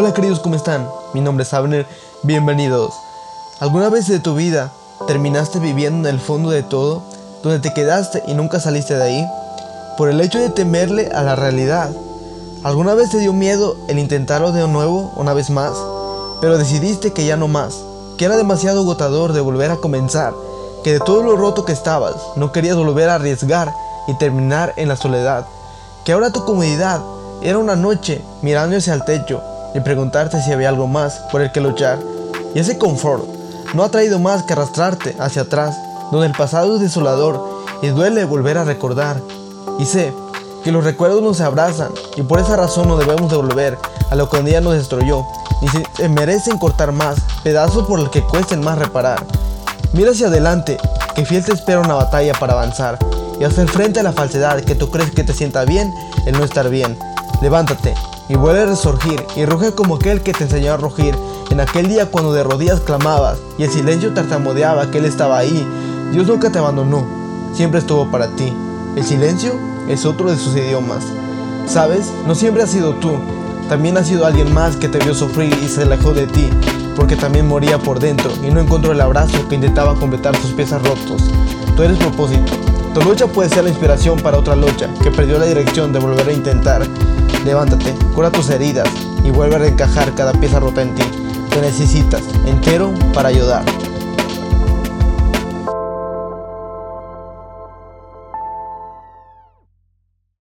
Hola queridos, ¿cómo están? Mi nombre es Abner, bienvenidos. ¿Alguna vez de tu vida terminaste viviendo en el fondo de todo, donde te quedaste y nunca saliste de ahí? Por el hecho de temerle a la realidad. ¿Alguna vez te dio miedo el intentarlo de nuevo, una vez más? Pero decidiste que ya no más, que era demasiado agotador de volver a comenzar, que de todo lo roto que estabas, no querías volver a arriesgar y terminar en la soledad, que ahora tu comodidad era una noche mirando hacia el techo y preguntarte si había algo más por el que luchar. Y ese confort no ha traído más que arrastrarte hacia atrás, donde el pasado es desolador y duele volver a recordar. Y sé que los recuerdos nos abrazan y por esa razón no debemos devolver a lo que un día nos destruyó, ni se merecen cortar más, pedazos por los que cuesten más reparar. Mira hacia adelante, que fiel te espera una batalla para avanzar y hacer frente a la falsedad que tú crees que te sienta bien el no estar bien. Levántate y vuelve a resurgir y ruge como aquel que te enseñó a rugir en aquel día cuando de rodillas clamabas y el silencio tartamudeaba que él estaba ahí. Dios nunca te abandonó, siempre estuvo para ti. El silencio es otro de sus idiomas. Sabes, no siempre has sido tú, también ha sido alguien más que te vio sufrir y se alejó de ti, porque también moría por dentro y no encontró el abrazo que intentaba completar sus piezas rotos. Tú eres propósito. Tu lucha puede ser la inspiración para otra lucha que perdió la dirección de volver a intentar. Levántate, cura tus heridas y vuelve a reencajar cada pieza rota en ti. Te necesitas entero para ayudar.